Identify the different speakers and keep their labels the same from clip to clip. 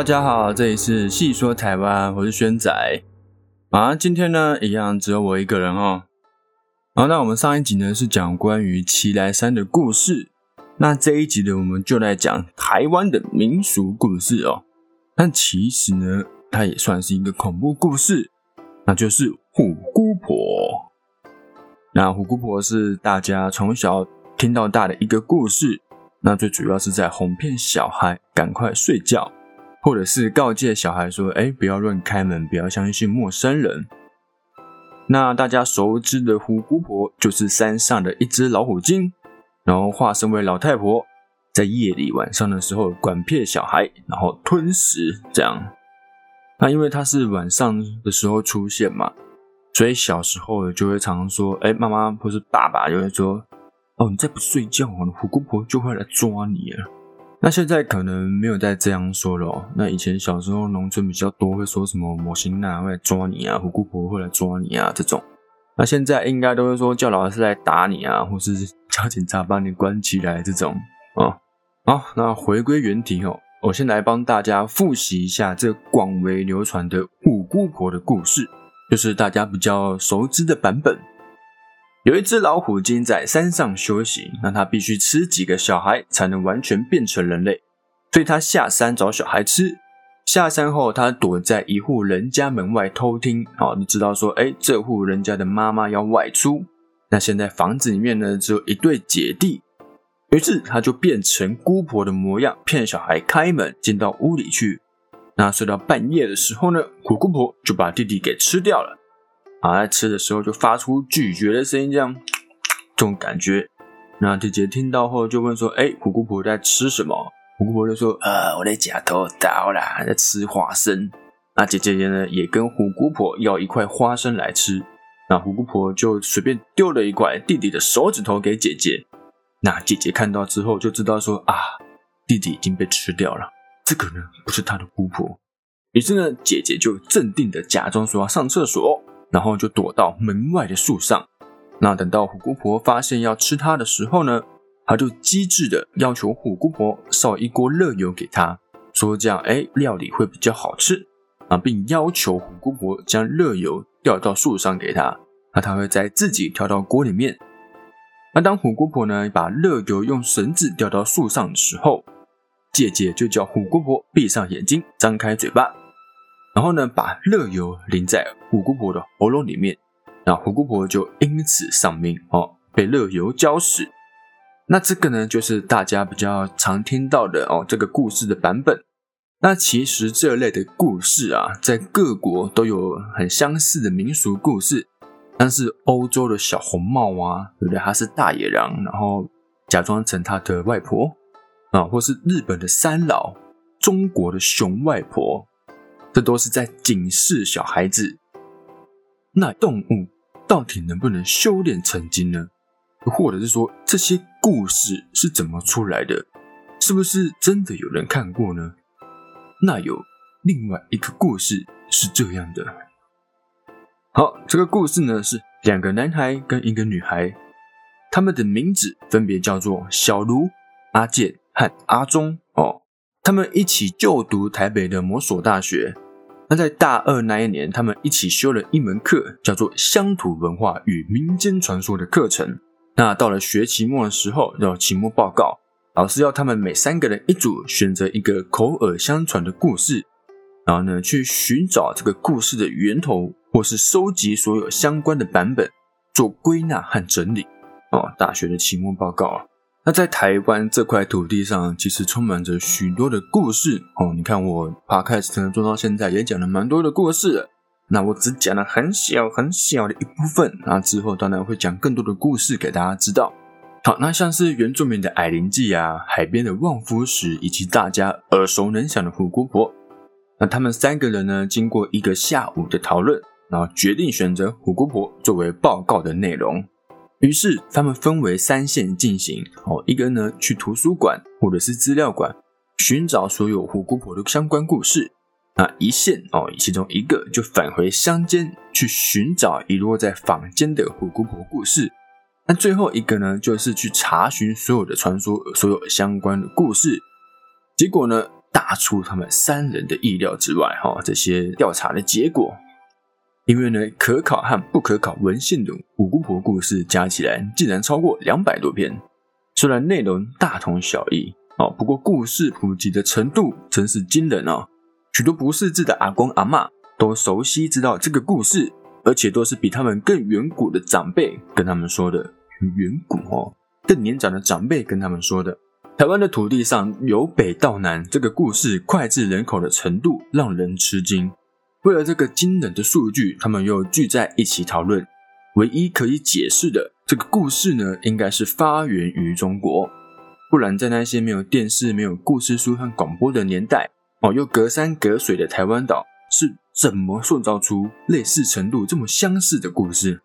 Speaker 1: 大家好，这里是细说台湾，我是轩仔。啊，今天呢，一样只有我一个人哦。好，那我们上一集呢是讲关于奇来山的故事，那这一集呢，我们就来讲台湾的民俗故事哦。但其实呢，它也算是一个恐怖故事，那就是虎姑婆。那虎姑婆是大家从小听到大的一个故事，那最主要是在哄骗小孩赶快睡觉。或者是告诫小孩说：“哎，不要乱开门，不要相信陌生人。”那大家熟知的虎姑婆就是山上的一只老虎精，然后化身为老太婆，在夜里晚上的时候管骗小孩，然后吞食这样。那因为她是晚上的时候出现嘛，所以小时候就会常说：“哎，妈妈或是爸爸就会说：‘哦，你再不睡觉，虎姑婆就会来抓你了。’”那现在可能没有再这样说了。那以前小时候农村比较多，会说什么魔星娜会来抓你啊，虎姑婆会来抓你啊这种。那现在应该都会说叫老师来打你啊，或是叫警察把你关起来这种啊。好，那回归原题哦，我先来帮大家复习一下这广为流传的虎姑婆的故事，就是大家比较熟知的版本。有一只老虎精在山上休息，那它必须吃几个小孩才能完全变成人类，所以它下山找小孩吃。下山后，它躲在一户人家门外偷听，好，就知道说，哎，这户人家的妈妈要外出。那现在房子里面呢，只有一对姐弟，于是他就变成姑婆的模样，骗小孩开门进到屋里去。那睡到半夜的时候呢，虎姑婆就把弟弟给吃掉了。啊，在吃的时候就发出咀嚼的声音，这样这种感觉。那姐姐听到后就问说：“哎，虎姑婆在吃什么？”虎姑婆就说：“呃，我在夹头刀啦，在吃花生。”那姐姐呢也跟虎姑婆要一块花生来吃。那虎姑婆就随便丢了一块弟弟的手指头给姐姐。那姐姐看到之后就知道说：“啊，弟弟已经被吃掉了，这个呢不是他的姑婆。”于是呢，姐姐就镇定的假装说要上厕所。然后就躲到门外的树上。那等到虎姑婆发现要吃它的时候呢，他就机智的要求虎姑婆烧一锅热油给它，说这样哎料理会比较好吃啊，并要求虎姑婆将热油掉到树上给它，那他会再自己跳到锅里面。那当虎姑婆呢把热油用绳子吊到树上的时候，姐姐就叫虎姑婆闭上眼睛，张开嘴巴。然后呢，把热油淋在虎姑婆的喉咙里面，那虎姑婆就因此丧命哦，被热油浇死。那这个呢，就是大家比较常听到的哦，这个故事的版本。那其实这类的故事啊，在各国都有很相似的民俗故事。但是欧洲的小红帽啊，对不对？它是大野狼，然后假装成他的外婆啊，或是日本的三老，中国的熊外婆。这都是在警示小孩子，那动物到底能不能修炼成精呢？或者是说这些故事是怎么出来的？是不是真的有人看过呢？那有另外一个故事是这样的。好，这个故事呢是两个男孩跟一个女孩，他们的名字分别叫做小卢、阿健和阿忠哦。他们一起就读台北的某所大学。那在大二那一年，他们一起修了一门课，叫做乡土文化与民间传说的课程。那到了学期末的时候，要期末报告，老师要他们每三个人一组，选择一个口耳相传的故事，然后呢，去寻找这个故事的源头，或是收集所有相关的版本，做归纳和整理。哦，大学的期末报告啊。那在台湾这块土地上，其实充满着许多的故事哦。你看我 podcast 做到现在，也讲了蛮多的故事。那我只讲了很小很小的一部分，那之后当然会讲更多的故事给大家知道。好，那像是原住民的矮灵记啊，海边的望夫石，以及大家耳熟能详的虎姑婆，那他们三个人呢，经过一个下午的讨论，然后决定选择虎姑婆作为报告的内容。于是他们分为三线进行哦，一个呢去图书馆或者是资料馆寻找所有虎姑婆的相关故事，那一线哦，其中一个就返回乡间去寻找遗落在坊间的虎姑婆故事，那最后一个呢就是去查询所有的传说，所有相关的故事。结果呢，大出他们三人的意料之外。哈，这些调查的结果，因为呢，可考和不可考文献的五姑婆故事加起来，竟然超过两百多篇。虽然内容大同小异，哦，不过故事普及的程度真是惊人哦。许多不识字的阿公阿妈都熟悉知道这个故事，而且都是比他们更远古的长辈跟他们说的。远古哦，更年长的长辈跟他们说的。台湾的土地上由北到南，这个故事脍炙人口的程度让人吃惊。为了这个惊人的数据，他们又聚在一起讨论。唯一可以解释的这个故事呢，应该是发源于中国。不然，在那些没有电视、没有故事书和广播的年代，哦，又隔山隔水的台湾岛，是怎么塑造出类似程度这么相似的故事？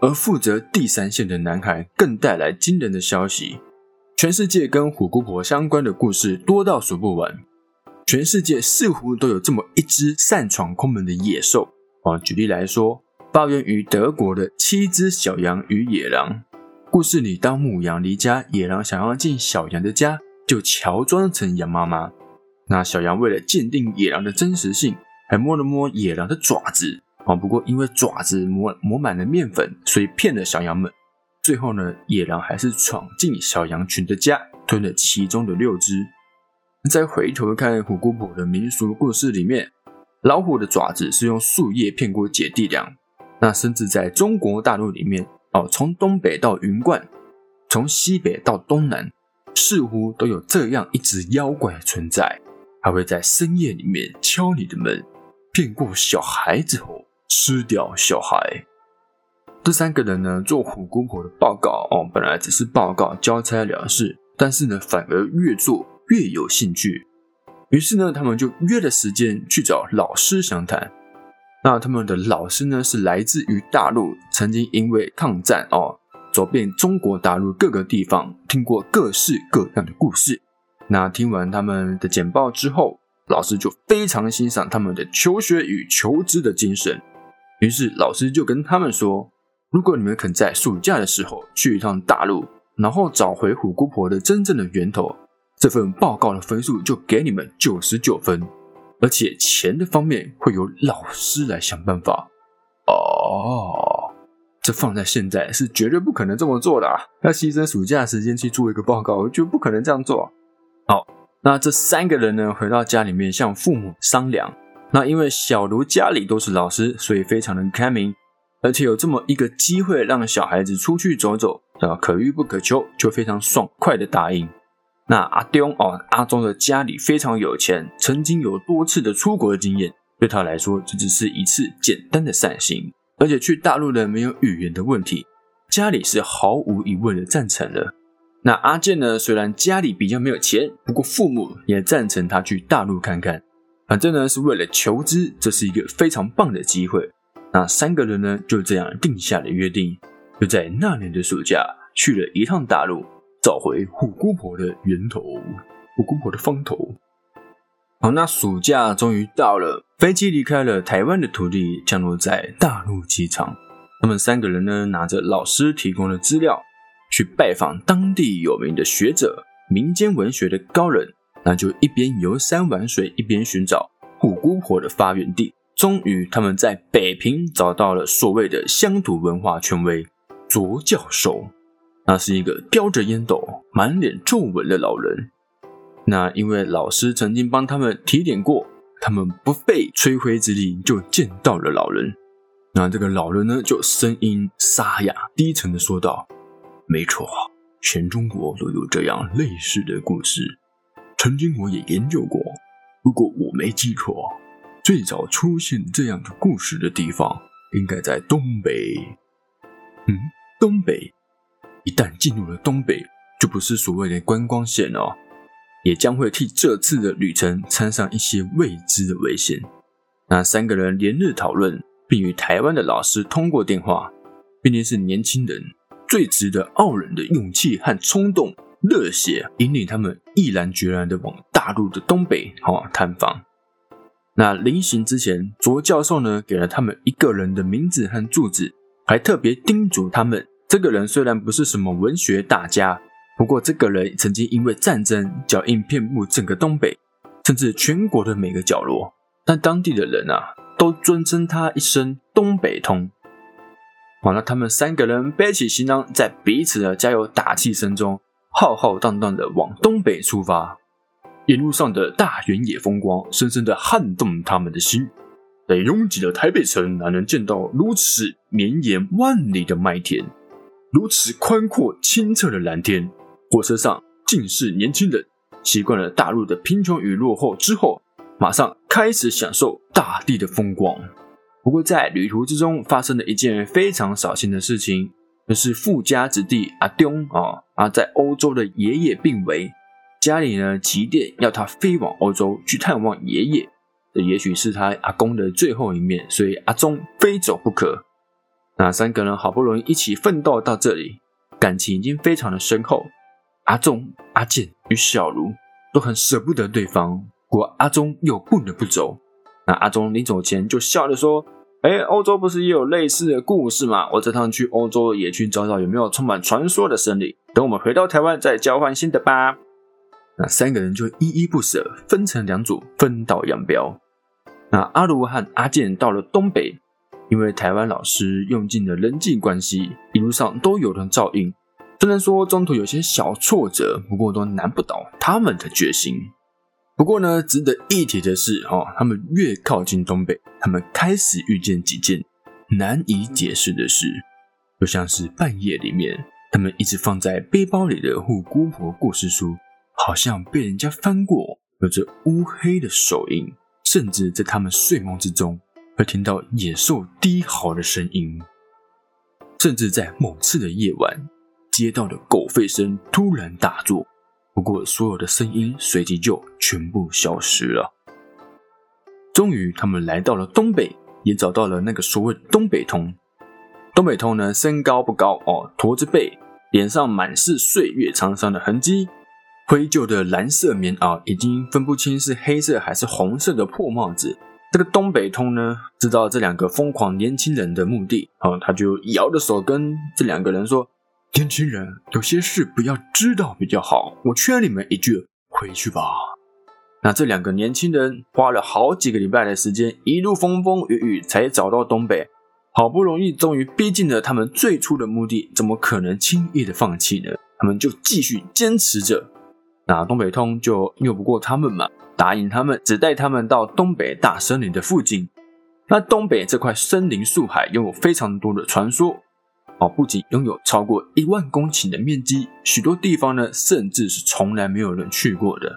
Speaker 1: 而负责第三线的男孩更带来惊人的消息。全世界跟虎姑婆相关的故事多到数不完，全世界似乎都有这么一只擅闯空门的野兽。哦，举例来说，发源于德国的七只小羊与野狼。故事里，当母羊离家，野狼想要进小羊的家，就乔装成羊妈妈。那小羊为了鉴定野狼的真实性，还摸了摸野狼的爪子。哦，不过因为爪子磨磨满了面粉，所以骗了小羊们。最后呢，野狼还是闯进小羊群的家，吞了其中的六只。再回头看虎姑婆的民俗故事里面，老虎的爪子是用树叶骗过姐弟俩。那甚至在中国大陆里面，哦，从东北到云冠，从西北到东南，似乎都有这样一只妖怪存在，它会在深夜里面敲你的门，骗过小孩子后吃掉小孩。这三个人呢，做虎姑婆的报告哦，本来只是报告交差了事，但是呢，反而越做越有兴趣。于是呢，他们就约了时间去找老师详谈。那他们的老师呢，是来自于大陆，曾经因为抗战哦，走遍中国大陆各个地方，听过各式各样的故事。那听完他们的简报之后，老师就非常欣赏他们的求学与求知的精神，于是老师就跟他们说。如果你们肯在暑假的时候去一趟大陆，然后找回虎姑婆的真正的源头，这份报告的分数就给你们九十九分，而且钱的方面会由老师来想办法。哦，这放在现在是绝对不可能这么做的啊，要牺牲暑假时间去做一个报告，就不可能这样做。好，那这三个人呢，回到家里面向父母商量。那因为小卢家里都是老师，所以非常的开明。而且有这么一个机会让小孩子出去走走，啊，可遇不可求，就非常爽快的答应。那阿东哦，阿忠的家里非常有钱，曾经有多次的出国的经验，对他来说这只是一次简单的散心。而且去大陆的没有语言的问题，家里是毫无疑问的赞成了。那阿健呢，虽然家里比较没有钱，不过父母也赞成他去大陆看看，反正呢是为了求知，这是一个非常棒的机会。那三个人呢，就这样定下了约定，就在那年的暑假去了一趟大陆，找回虎姑婆的源头，虎姑婆的方头。好，那暑假终于到了，飞机离开了台湾的土地，降落在大陆机场。他们三个人呢，拿着老师提供的资料，去拜访当地有名的学者、民间文学的高人，那就一边游山玩水，一边寻找虎姑婆的发源地。终于，他们在北平找到了所谓的乡土文化权威卓教授。那是一个叼着烟斗、满脸皱纹的老人。那因为老师曾经帮他们提点过，他们不费吹灰之力就见到了老人。那这个老人呢，就声音沙哑、低沉的说道：“没错，全中国都有这样类似的故事。曾经我也研究过，如果我没记错。”最早出现这样的故事的地方，应该在东北。嗯，东北。一旦进入了东北，就不是所谓的观光线哦，也将会替这次的旅程掺上一些未知的危险。那三个人连日讨论，并与台湾的老师通过电话。毕竟是年轻人，最值得傲人的勇气和冲动、热血，引领他们毅然决然的往大陆的东北哦探访。那临行之前，卓教授呢给了他们一个人的名字和住址，还特别叮嘱他们：这个人虽然不是什么文学大家，不过这个人曾经因为战争脚印遍布整个东北，甚至全国的每个角落。但当地的人啊，都尊称他一声“东北通”。好，那他们三个人背起行囊，在彼此的加油打气声中，浩浩荡荡的往东北出发。沿路上的大原野风光，深深的撼动他们的心。在拥挤的台北城，哪能见到如此绵延万里的麦田，如此宽阔清澈的蓝天？火车上尽是年轻人，习惯了大陆的贫穷与落后之后，马上开始享受大地的风光。不过，在旅途之中发生了一件非常扫兴的事情，就是富家子弟阿东啊啊，在欧洲的爷爷病危，家里呢急电要他飞往欧洲去探望爷爷，这也许是他阿公的最后一面，所以阿忠非走不可。那三个人好不容易一起奋斗到这里，感情已经非常的深厚。阿忠、阿健与小茹都很舍不得对方，不过阿忠又不能不走。那阿忠临走前就笑着说。哎，欧洲不是也有类似的故事吗？我这趟去欧洲也去找找有没有充满传说的森林。等我们回到台湾再交换新的吧。那三个人就依依不舍，分成两组，分道扬镳。那阿卢和阿健到了东北，因为台湾老师用尽了人际关系，一路上都有人照应。虽然说中途有些小挫折，不过都难不倒他们的决心。不过呢，值得一提的是，哦，他们越靠近东北，他们开始遇见几件难以解释的事，就像是半夜里面，他们一直放在背包里的护姑婆故事书，好像被人家翻过，有着乌黑的手印，甚至在他们睡梦之中，会听到野兽低嚎的声音，甚至在某次的夜晚，街道的狗吠声突然大作。不过，所有的声音随即就全部消失了。终于，他们来到了东北，也找到了那个所谓东北通。东北通呢，身高不高哦，驼着背，脸上满是岁月沧桑的痕迹，灰旧的蓝色棉袄，已经分不清是黑色还是红色的破帽子。这个东北通呢，知道这两个疯狂年轻人的目的哦，他就摇着手跟这两个人说。年轻人，有些事不要知道比较好。我劝你们一句，回去吧。那这两个年轻人花了好几个礼拜的时间，一路风风雨雨才找到东北。好不容易，终于逼近了他们最初的目的，怎么可能轻易的放弃呢？他们就继续坚持着。那东北通就拗不过他们嘛，答应他们只带他们到东北大森林的附近。那东北这块森林树海拥有非常多的传说。哦，不仅拥有超过一万公顷的面积，许多地方呢，甚至是从来没有人去过的。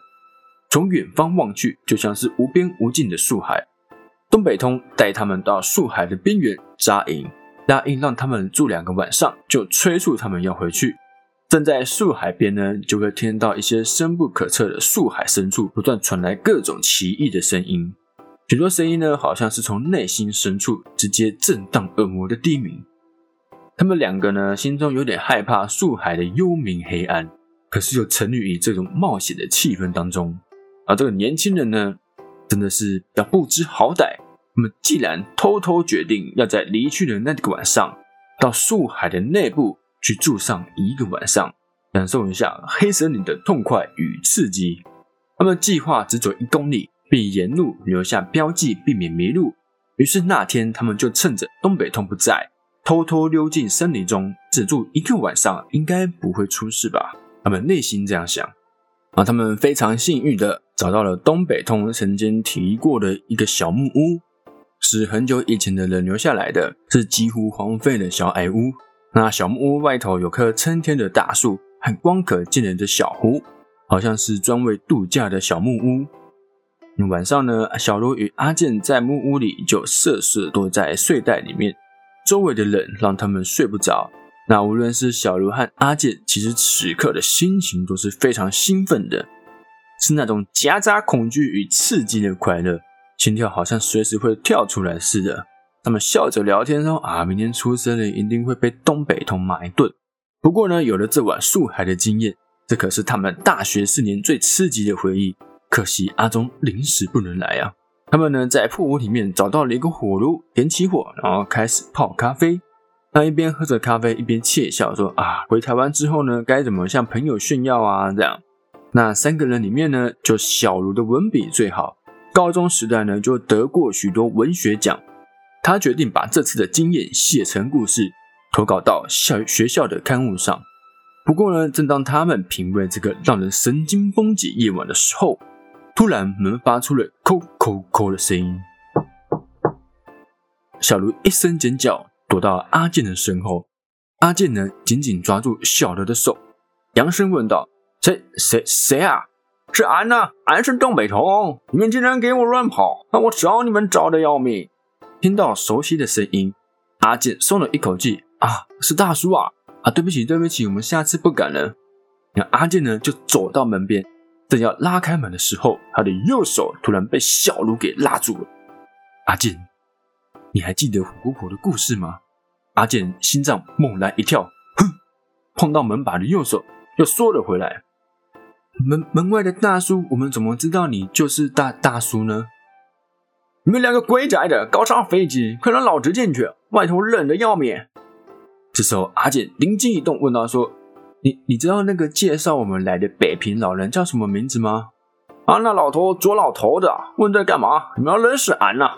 Speaker 1: 从远方望去，就像是无边无尽的树海。东北通带他们到树海的边缘扎营，答应让他们住两个晚上，就催促他们要回去。站在树海边呢，就会听到一些深不可测的树海深处不断传来各种奇异的声音，许多声音呢，好像是从内心深处直接震荡恶魔的低鸣。他们两个呢，心中有点害怕树海的幽冥黑暗，可是又沉溺于这种冒险的气氛当中。而这个年轻人呢，真的是要不知好歹。那么，既然偷偷决定要在离去的那个晚上，到树海的内部去住上一个晚上，感受一下黑森林的痛快与刺激。他们计划只走一公里，并沿路留下标记，避免迷路。于是那天，他们就趁着东北通不在。偷偷溜进森林中，只住一个晚上，应该不会出事吧？他们内心这样想。啊，他们非常幸运的找到了东北通曾经提过的一个小木屋，是很久以前的人留下来的，是几乎荒废的小矮屋。那小木屋外头有棵参天的大树和光可见人的小湖，好像是专为度假的小木屋。晚上呢，小罗与阿健在木屋里就瑟瑟躲在睡袋里面。周围的冷让他们睡不着。那无论是小卢和阿健，其实此刻的心情都是非常兴奋的，是那种夹杂恐惧与刺激的快乐，心跳好像随时会跳出来似的。他们笑着聊天说：“啊，明天出生了一定会被东北通骂一顿。”不过呢，有了这晚树海的经验，这可是他们大学四年最刺激的回忆。可惜阿忠临时不能来啊。他们呢，在破屋里面找到了一个火炉，点起火，然后开始泡咖啡。那一边喝着咖啡，一边窃笑说：“啊，回台湾之后呢，该怎么向朋友炫耀啊？”这样，那三个人里面呢，就小卢的文笔最好，高中时代呢就得过许多文学奖。他决定把这次的经验写成故事，投稿到校学校的刊物上。不过呢，正当他们品味这个让人神经绷紧夜晚的时候，突然门发出了“叩叩叩”的声音。小卢一声尖叫，躲到阿健的身后。阿健呢，紧紧抓住小卢的手，扬声问道：“谁谁谁啊？是俺呐，俺是东北童。你们竟然给我乱跑，那我找你们找的要命！”听到熟悉的声音，阿健松了一口气。啊，是大叔啊！啊，对不起，对不起，我们下次不敢了。那阿健呢，就走到门边，正要拉开门的时候，他的右手突然被小卢给拉住了。阿健，你还记得虎姑婆的故事吗？阿健心脏猛然一跳，哼，碰到门把的右手又缩了回来。门门外的大叔，我们怎么知道你就是大大叔呢？你们两个鬼宅的，搞啥飞机？快让老子进去！外头冷的要命。这时候，阿健灵机一动，问道：“说，你你知道那个介绍我们来的北平老人叫什么名字吗？”啊，那老头左老头的，问这干嘛？你们要认识俺呐？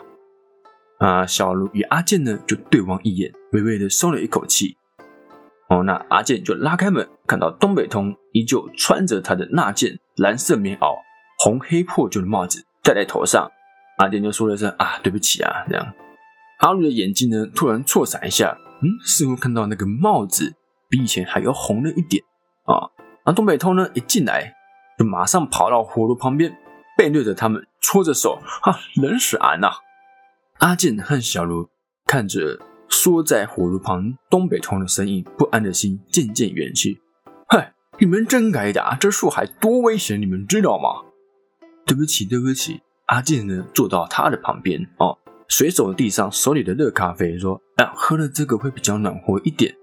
Speaker 1: 啊，小卢与阿健呢就对望一眼，微微的松了一口气。哦，那阿健就拉开门，看到东北通依旧穿着他的那件蓝色棉袄，红黑破旧的帽子戴在头上。阿健就说了声啊，对不起啊，这样。阿鲁的眼睛呢，突然错闪一下，嗯，似乎看到那个帽子比以前还要红了一点啊。而东北通呢，一进来就马上跑到火炉旁边，背对着他们，搓着手，啊，冷死俺呐！阿健和小卢看着缩在火炉旁东北通的身影，不安的心渐渐远去。嗨，你们真该打，这树海多危险，你们知道吗？对不起，对不起。阿健呢，坐到他的旁边哦，随手递上手里的热咖啡，说：“哎，喝了这个会比较暖和一点。”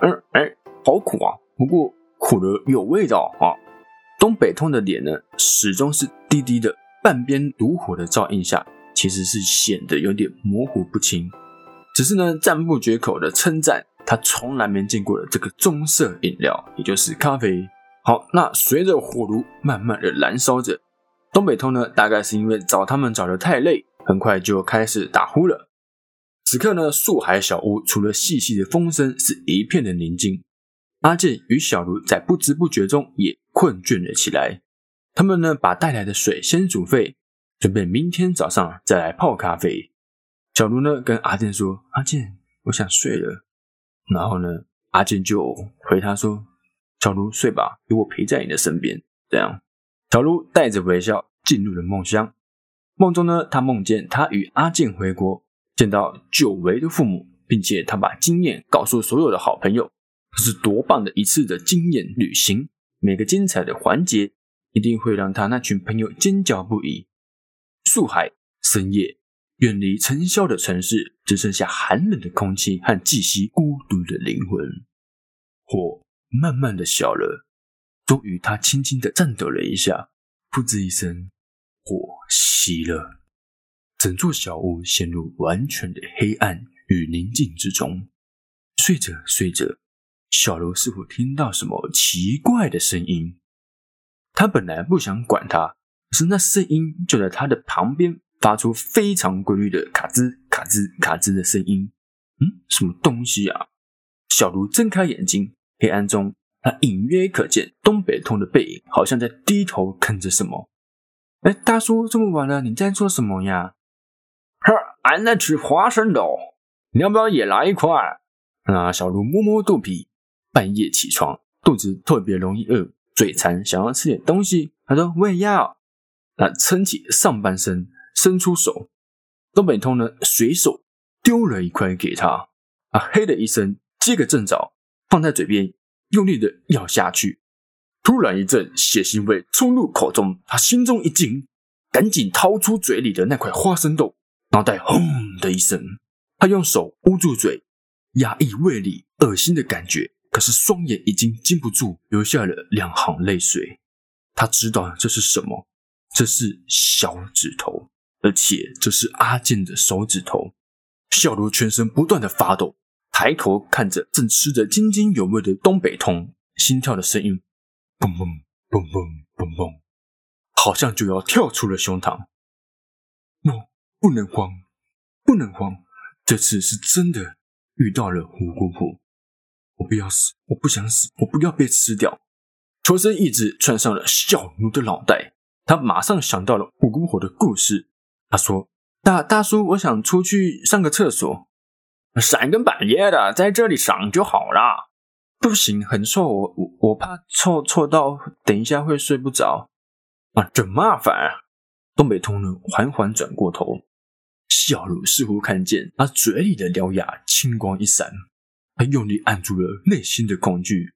Speaker 1: 嗯，哎，好苦啊，不过苦的有味道啊。东北通的脸呢，始终是低低的，半边炉火的照映下，其实是显得有点模糊不清。只是呢，赞不绝口的称赞他从来没见过的这个棕色饮料，也就是咖啡。好，那随着火炉慢慢的燃烧着。东北通呢，大概是因为找他们找的太累，很快就开始打呼了。此刻呢，树海小屋除了细细的风声，是一片的宁静。阿健与小卢在不知不觉中也困倦了起来。他们呢，把带来的水先煮沸，准备明天早上再来泡咖啡。小卢呢，跟阿健说：“阿健，我想睡了。”然后呢，阿健就回他说：“小卢，睡吧，有我陪在你的身边。”这样。小卢带着微笑进入了梦乡。梦中呢，他梦见他与阿健回国，见到久违的父母，并且他把经验告诉所有的好朋友。这是多棒的一次的经验旅行！每个精彩的环节一定会让他那群朋友尖叫不已。树海深夜，远离尘嚣的城市，只剩下寒冷的空气和窒息孤独的灵魂。火慢慢的小了。终于，他轻轻的颤抖了一下，噗哧一声，火熄了，整座小屋陷入完全的黑暗与宁静之中。睡着睡着，小楼似乎听到什么奇怪的声音。他本来不想管他，可是那声音就在他的旁边，发出非常规律的卡吱卡吱卡吱的声音。嗯，什么东西啊？小卢睁开眼睛，黑暗中。他隐约可见东北通的背影，好像在低头啃着什么。哎，大叔，这么晚了，你在做什么呀？哈，俺在吃花生豆，你要不要也来一块？啊，小卢摸摸肚皮，半夜起床，肚子特别容易饿，嘴馋，想要吃点东西。他说我也要。那撑起上半身，伸出手，东北通呢，随手丢了一块给他。啊，嘿的一声，接个正着，放在嘴边。用力的咬下去，突然一阵血腥味冲入口中，他心中一惊，赶紧掏出嘴里的那块花生豆，脑袋轰的一声，他用手捂住嘴，压抑胃里恶心的感觉，可是双眼已经禁不住流下了两行泪水。他知道这是什么，这是小指头，而且这是阿健的手指头。小罗全身不断的发抖。抬头看着正吃着津津有味的东北通，心跳的声音，嘣嘣嘣嘣嘣嘣，好像就要跳出了胸膛。不，不能慌，不能慌，这次是真的遇到了虎姑婆。我不要死，我不想死，我不要被吃掉。求生意志窜上了小奴的脑袋，他马上想到了虎姑婆的故事。他说：“大大叔，我想出去上个厕所。
Speaker 2: 三更半夜的，在这里上就好了。
Speaker 1: 不行，很臭，我我怕臭臭到等一下会睡不着
Speaker 2: 啊，真麻烦。”
Speaker 1: 东北通呢，缓缓转过头，小鲁似乎看见他嘴里的獠牙，青光一闪，他用力按住了内心的恐惧。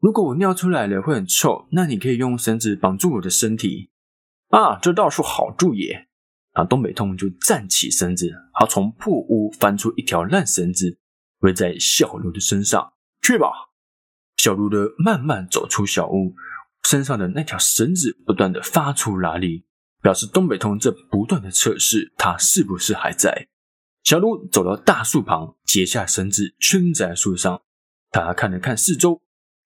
Speaker 1: 如果我尿出来了会很臭，那你可以用绳子绑住我的身体
Speaker 2: 啊，这倒是好主意。
Speaker 1: 啊东北通就站起身子，他从破屋翻出一条烂绳子，围在小卢的身上。
Speaker 2: 去吧，
Speaker 1: 小卢的慢慢走出小屋，身上的那条绳子不断的发出拉力，表示东北通正不断的测试他是不是还在。小卢走到大树旁，解下绳子圈在树上，他看了看四周。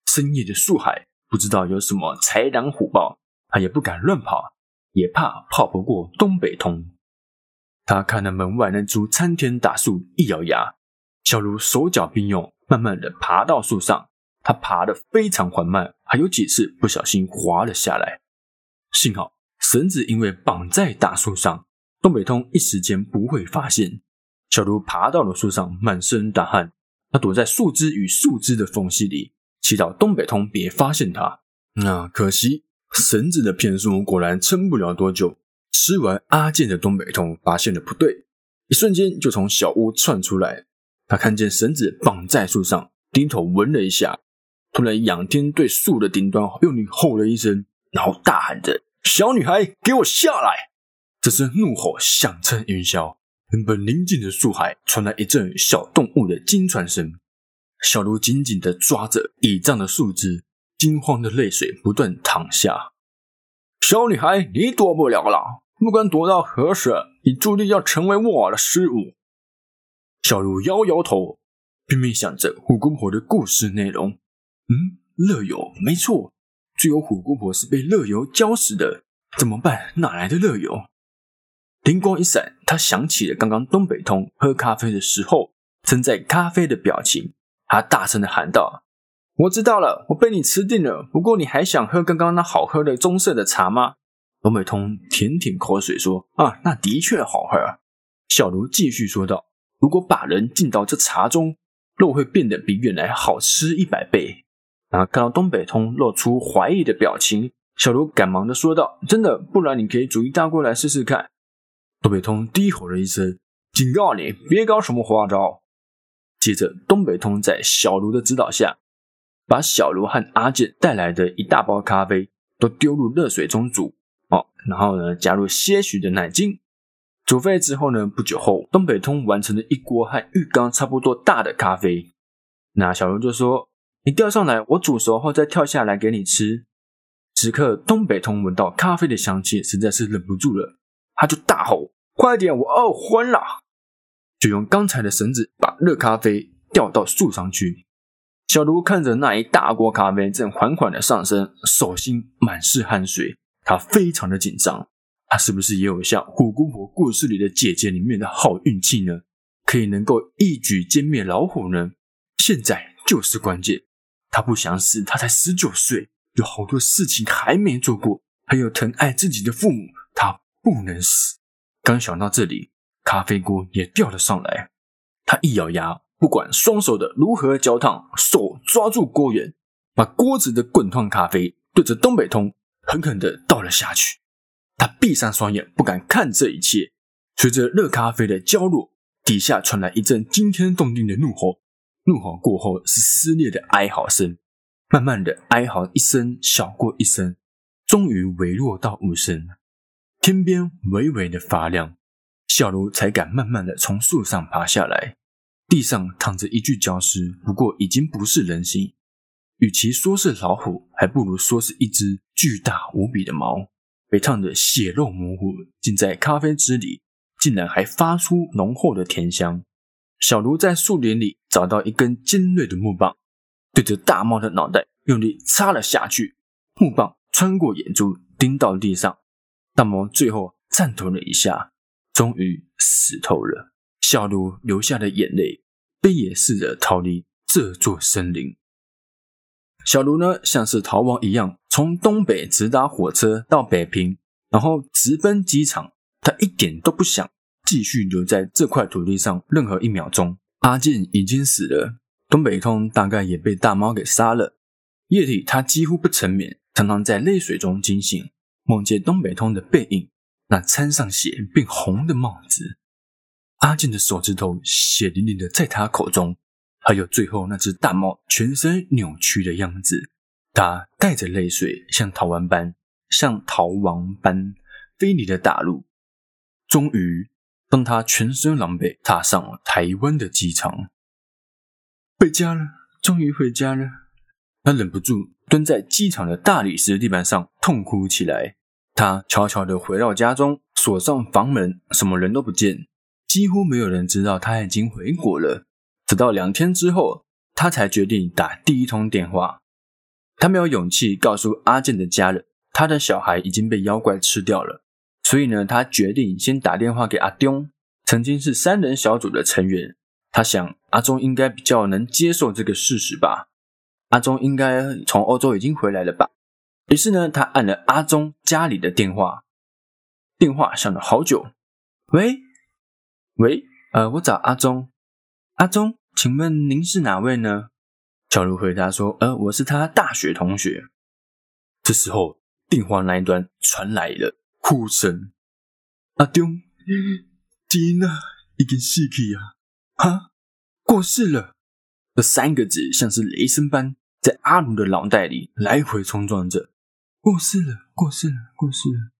Speaker 1: 深夜的树海，不知道有什么豺狼虎豹，他也不敢乱跑，也怕跑不过东北通。他看了门外那株参天大树，一咬牙，小卢手脚并用，慢慢的爬到树上。他爬得非常缓慢，还有几次不小心滑了下来。幸好绳子因为绑在大树上，东北通一时间不会发现。小卢爬到了树上，满身大汗，他躲在树枝与树枝的缝隙里。祈祷东北通别发现他。那可惜，绳子的骗术果然撑不了多久。吃完阿健的东北通发现了不对，一瞬间就从小屋窜出来。他看见绳子绑在树上，低头闻了一下，突然仰天对树的顶端用力吼了一声，然后大喊着：“小女孩，给我下来！”这声怒吼响彻云霄，原本宁静的树海传来一阵小动物的惊喘声。小卢紧紧的抓着倚杖的树枝，惊慌的泪水不断淌下。
Speaker 2: 小女孩，你躲不了了，不管躲到何时，你注定要成为我的失物。
Speaker 1: 小卢摇摇头，拼命想着虎姑婆的故事内容。嗯，乐游，没错，最后虎姑婆是被乐游浇死的。怎么办？哪来的乐游？灵光一闪，他想起了刚刚东北通喝咖啡的时候，盛在咖啡的表情。他大声的喊道：“我知道了，我被你吃定了。不过你还想喝刚刚那好喝的棕色的茶吗？”龙美通舔舔口水说：“啊，那的确好喝。”小卢继续说道：“如果把人浸到这茶中，肉会变得比原来好吃一百倍。”然后看到东北通露出怀疑的表情，小卢赶忙的说道：“真的，不然你可以煮一大锅来试试看。”东北通低吼了一声：“警告你，别搞什么花招。”接着，东北通在小卢的指导下，把小卢和阿健带来的一大包咖啡都丢入热水中煮。哦，然后呢，加入些许的奶精。煮沸之后呢，不久后，东北通完成了一锅和浴缸差不多大的咖啡。那小卢就说：“你钓上来，我煮熟后再跳下来给你吃。”此刻，东北通闻到咖啡的香气，实在是忍不住了，他就大吼：“快点，我饿昏了！”就用刚才的绳子把热咖啡吊到树上去。小卢看着那一大锅咖啡正缓缓的上升，手心满是汗水，他非常的紧张。他是不是也有像虎姑婆故事里的姐姐里面的好运气呢？可以能够一举歼灭老虎呢？现在就是关键。他不想死，他才十九岁，有好多事情还没做过，还有疼爱自己的父母，他不能死。刚想到这里。咖啡锅也掉了上来，他一咬牙，不管双手的如何焦烫，手抓住锅沿，把锅子的滚烫咖啡对着东北通狠狠的倒了下去。他闭上双眼，不敢看这一切。随着热咖啡的浇落，底下传来一阵惊天动地的怒吼，怒吼过后是撕裂的哀嚎声，慢慢的哀嚎一声小过一声，终于微弱到无声。天边微微的发亮。小卢才敢慢慢的从树上爬下来，地上躺着一具僵尸，不过已经不是人形。与其说是老虎，还不如说是一只巨大无比的猫，被烫得血肉模糊，浸在咖啡汁里，竟然还发出浓厚的甜香。小卢在树林里找到一根尖锐的木棒，对着大猫的脑袋用力插了下去，
Speaker 2: 木棒穿过眼珠，钉到地上。大猫最后颤抖了一下，终于死透了。小卢流下的眼泪，悲也似的逃离这座森林。小卢呢，像是逃亡一样，从东北直达火车到北平，然后直奔机场。他一点都不想继续留在这块土地上任何一秒钟。阿健已经死了，东北通大概也被大猫给杀了。夜里他几乎不成眠，常常在泪水中惊醒，梦见东北通的背影，那掺上血变红的帽子。阿健的手指头血淋淋的在他口中，还有最后那只大猫全身扭曲的样子。他带着泪水，像逃亡般，像逃亡般飞离了大陆。终于，当他全身狼狈踏上了台湾的机场，回家了，终于回家了。他忍不住蹲在机场的大理石地板上痛哭起来。他悄悄地回到家中，锁上房门，什么人都不见，几乎没有人知道他已经回国了。直到两天之后，他才决定打第一通电话。他没有勇气告诉阿健的家人，他的小孩已经被妖怪吃掉了。所以呢，他决定先打电话给阿东，曾经是三人小组的成员。他想阿忠应该比较能接受这个事实吧。阿忠应该从欧洲已经回来了吧。于是呢，他按了阿忠家里的电话，电话响了好久。喂，喂，呃，我找阿忠。阿忠，请问您是哪位呢？小卢回答说，呃，我是他大学同学。这时候，电话那一端传来了。哭声，阿忠，天啊，已经死去啊！哈，过世了。这三个字像是雷声般在阿奴的脑袋里来回冲撞着。过世了，过世了，过世了。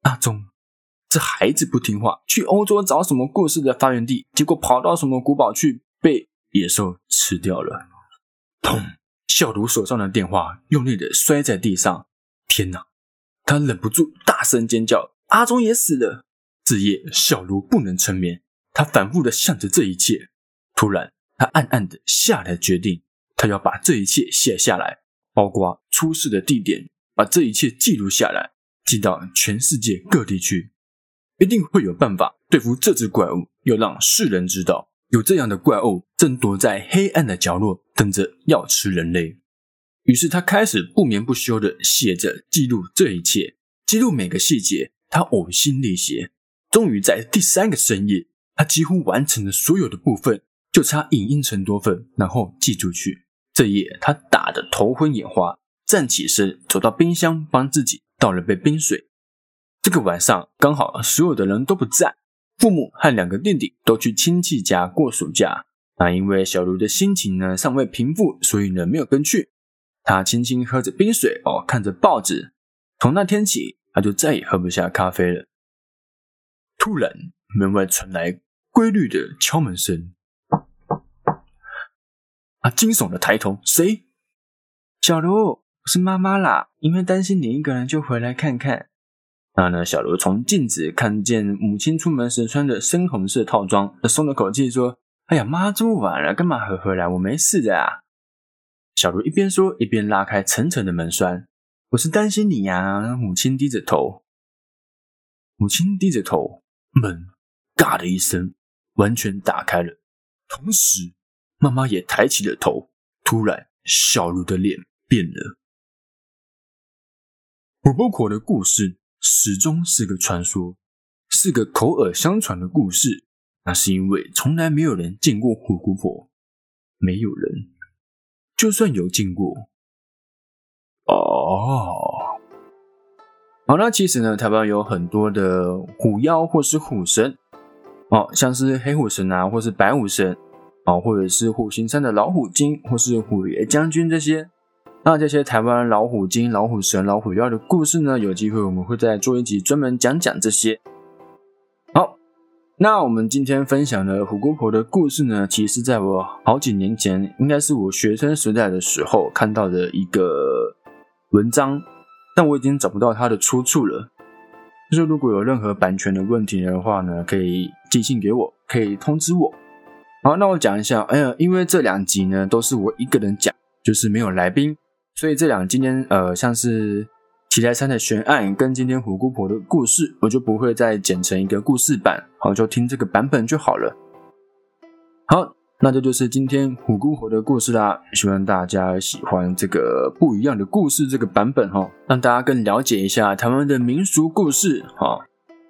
Speaker 2: 阿忠，这孩子不听话，去欧洲找什么过世的发源地，结果跑到什么古堡去，被野兽吃掉了。砰！小卢手上的电话用力的摔在地上。天哪！他忍不住大声尖叫：“阿忠也死了！”这夜，小卢不能成眠，他反复的想着这一切。突然，他暗暗的下了决定：他要把这一切写下来，包括出事的地点，把这一切记录下来，寄到全世界各地去。一定会有办法对付这只怪物，又让世人知道有这样的怪物正躲在黑暗的角落，等着要吃人类。于是他开始不眠不休的写着记录这一切，记录每个细节。他呕心沥血，终于在第三个深夜，他几乎完成了所有的部分，就差影印成多份，然后寄出去。这夜他打得头昏眼花，站起身走到冰箱帮自己倒了杯冰水。这个晚上刚好所有的人都不在，父母和两个弟弟都去亲戚家过暑假。那因为小卢的心情呢尚未平复，所以呢没有跟去。他轻轻喝着冰水，哦，看着报纸。从那天起，他就再也喝不下咖啡了。突然，门外传来规律的敲门声。他惊悚的抬头：“谁？”小卢，是妈妈啦。因为担心你一个人，就回来看看。然后呢，小卢从镜子看见母亲出门时穿着深红色套装，松了口气说：“哎呀，妈，这么晚了，干嘛还回来？我没事的啊。”小卢一边说，一边拉开层层的门栓。我是担心你呀，母亲低着头。母亲低着头，门“嘎”的一声，完全打开了。同时，妈妈也抬起了头。突然，小卢的脸变了。虎婆婆的故事始终是个传说，是个口耳相传的故事。那是因为从来没有人见过虎姑婆，没有人。就算有见过，哦，好，那其实呢，台湾有很多的虎妖或是虎神，哦，像是黑虎神啊，或是白虎神，哦，或者是虎形山的老虎精，或是虎爷将军这些。那这些台湾老虎精、老虎神、老虎妖的故事呢，有机会我们会再做一集专门讲讲这些。好那我们今天分享的虎姑婆的故事呢，其实在我好几年前，应该是我学生时代的时候看到的一个文章，但我已经找不到它的出处了。就是如果有任何版权的问题的话呢，可以寄信给我，可以通知我。好，那我讲一下，哎呀，因为这两集呢都是我一个人讲，就是没有来宾，
Speaker 1: 所以这两今天呃像是奇来山的悬案跟今天虎姑婆的故事，我就不会再剪成一个故事版，好就听这个版本就好了。好，那这就是今天虎姑婆的故事啦。希望大家喜欢这个不一样的故事这个版本哈，让大家更了解一下台湾的民俗故事哈。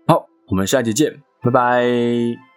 Speaker 1: 好，我们下期见，拜拜。